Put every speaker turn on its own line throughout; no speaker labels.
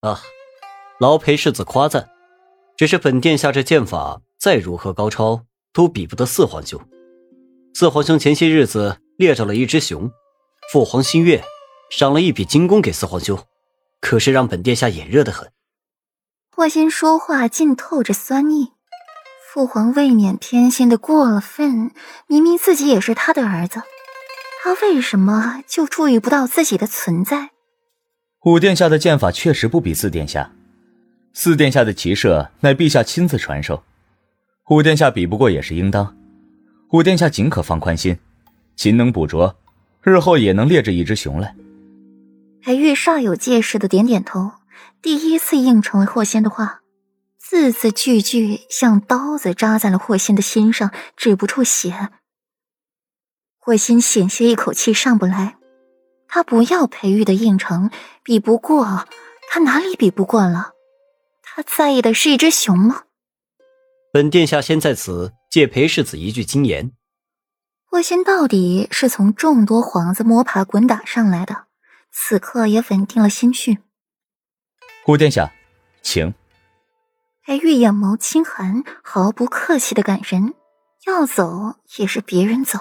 啊，劳裴世子夸赞。只是本殿下这剑法再如何高超，都比不得四皇兄。四皇兄前些日子猎着了一只熊，父皇心悦，赏了一笔金弓给四皇兄，可是让本殿下眼热的很。
霍心说话尽透着酸意。父皇未免偏心的过了分，明明自己也是他的儿子，他为什么就注意不到自己的存在？
五殿下的剑法确实不比四殿下，四殿下的骑射乃陛下亲自传授，五殿下比不过也是应当。五殿下尽可放宽心，勤能补拙，日后也能猎着一只熊来。
裴玉煞有介事的点点头，第一次应承了霍仙的话。字字句句像刀子扎在了霍仙的心上，止不住血。霍心险些一口气上不来。他不要裴玉的应承，比不过，他哪里比不过了？他在意的是一只熊吗？
本殿下先在此借裴世子一句金言。
霍心到底是从众多皇子摸爬滚打上来的，此刻也稳定了心绪。
顾殿下，请。
裴玉眼眸轻寒，毫不客气的赶人，要走也是别人走。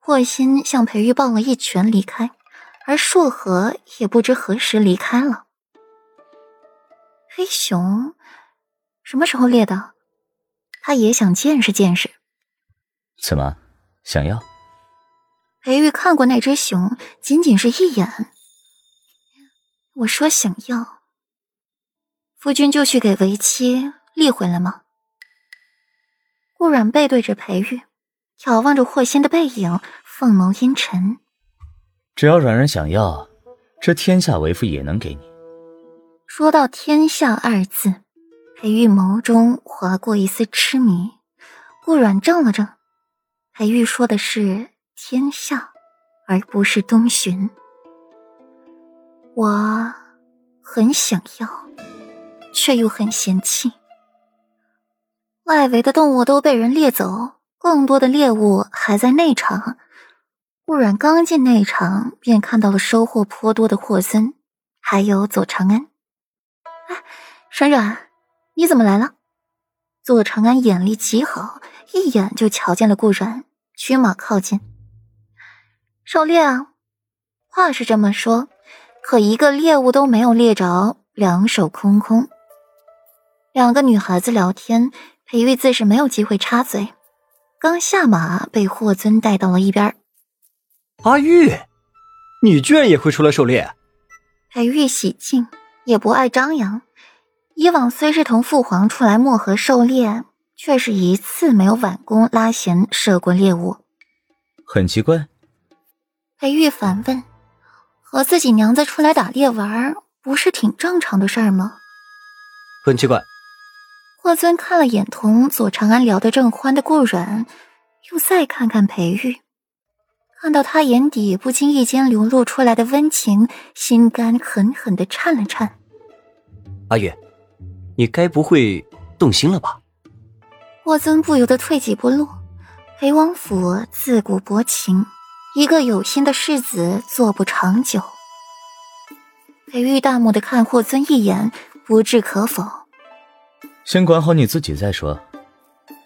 霍心向裴玉抱了一拳离开，而硕和也不知何时离开了。黑熊什么时候猎的？他也想见识见识。
怎么，想要？
裴玉看过那只熊，仅仅是一眼。我说想要。夫君就去给为妻立回来吗？顾阮背对着裴玉，眺望着霍仙的背影，凤眸阴沉。
只要软软想要，这天下为父也能给你。
说到“天下”二字，裴玉眸中划过一丝痴迷。顾软怔了怔，裴玉说的是“天下”，而不是东巡。我很想要。却又很嫌弃，外围的动物都被人猎走，更多的猎物还在内场。顾阮刚进内场，便看到了收获颇多的霍森，还有左长安。哎，冉冉，你怎么来了？左长安眼力极好，一眼就瞧见了顾阮，驱马靠近。狩猎啊，话是这么说，可一个猎物都没有猎着，两手空空。两个女孩子聊天，裴玉自是没有机会插嘴。刚下马，被霍尊带到了一边。
阿玉，你居然也会出来狩猎？
裴玉喜静，也不爱张扬。以往虽是同父皇出来漠河狩猎，却是一次没有挽弓拉弦射过猎物。
很奇怪。
裴玉反问：“和自己娘子出来打猎玩，不是挺正常的事儿吗？”
很奇怪。
霍尊看了眼同左长安聊得正欢的顾阮，又再看看裴玉，看到他眼底不经意间流露出来的温情，心肝狠狠的颤了颤。
阿玉，你该不会动心了吧？
霍尊不由得退几步路。裴王府自古薄情，一个有心的世子做不长久。裴玉大目的看霍尊一眼，不置可否。
先管好你自己再说，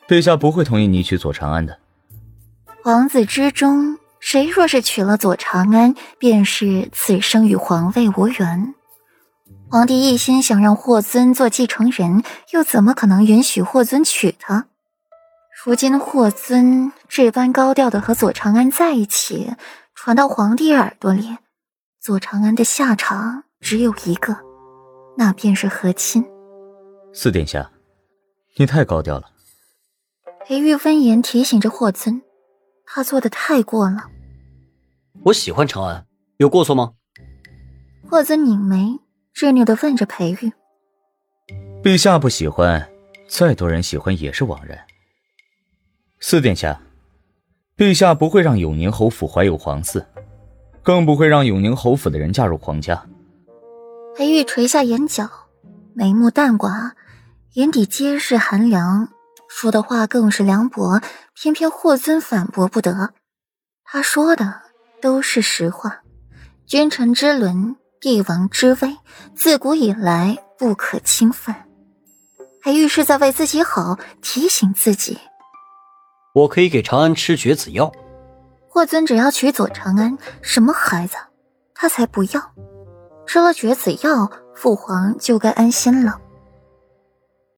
陛下不会同意你娶左长安的。
皇子之中，谁若是娶了左长安，便是此生与皇位无缘。皇帝一心想让霍尊做继承人，又怎么可能允许霍尊娶她？如今霍尊这般高调的和左长安在一起，传到皇帝耳朵里，左长安的下场只有一个，那便是和亲。
四殿下。你太高调了。
裴玉温言提醒着霍尊，他做的太过了。
我喜欢长安，有过错吗？
霍尊拧眉，执拗的问着裴玉。
陛下不喜欢，再多人喜欢也是枉然。四殿下，陛下不会让永宁侯府怀有皇嗣，更不会让永宁侯府的人嫁入皇家。
裴玉垂下眼角，眉目淡寡。眼底皆是寒凉，说的话更是凉薄，偏偏霍尊反驳不得。他说的都是实话，君臣之伦帝王之威自古以来不可侵犯，还愈是在为自己好，提醒自己。
我可以给长安吃绝子药。
霍尊只要娶左长安，什么孩子，他才不要。吃了绝子药，父皇就该安心了。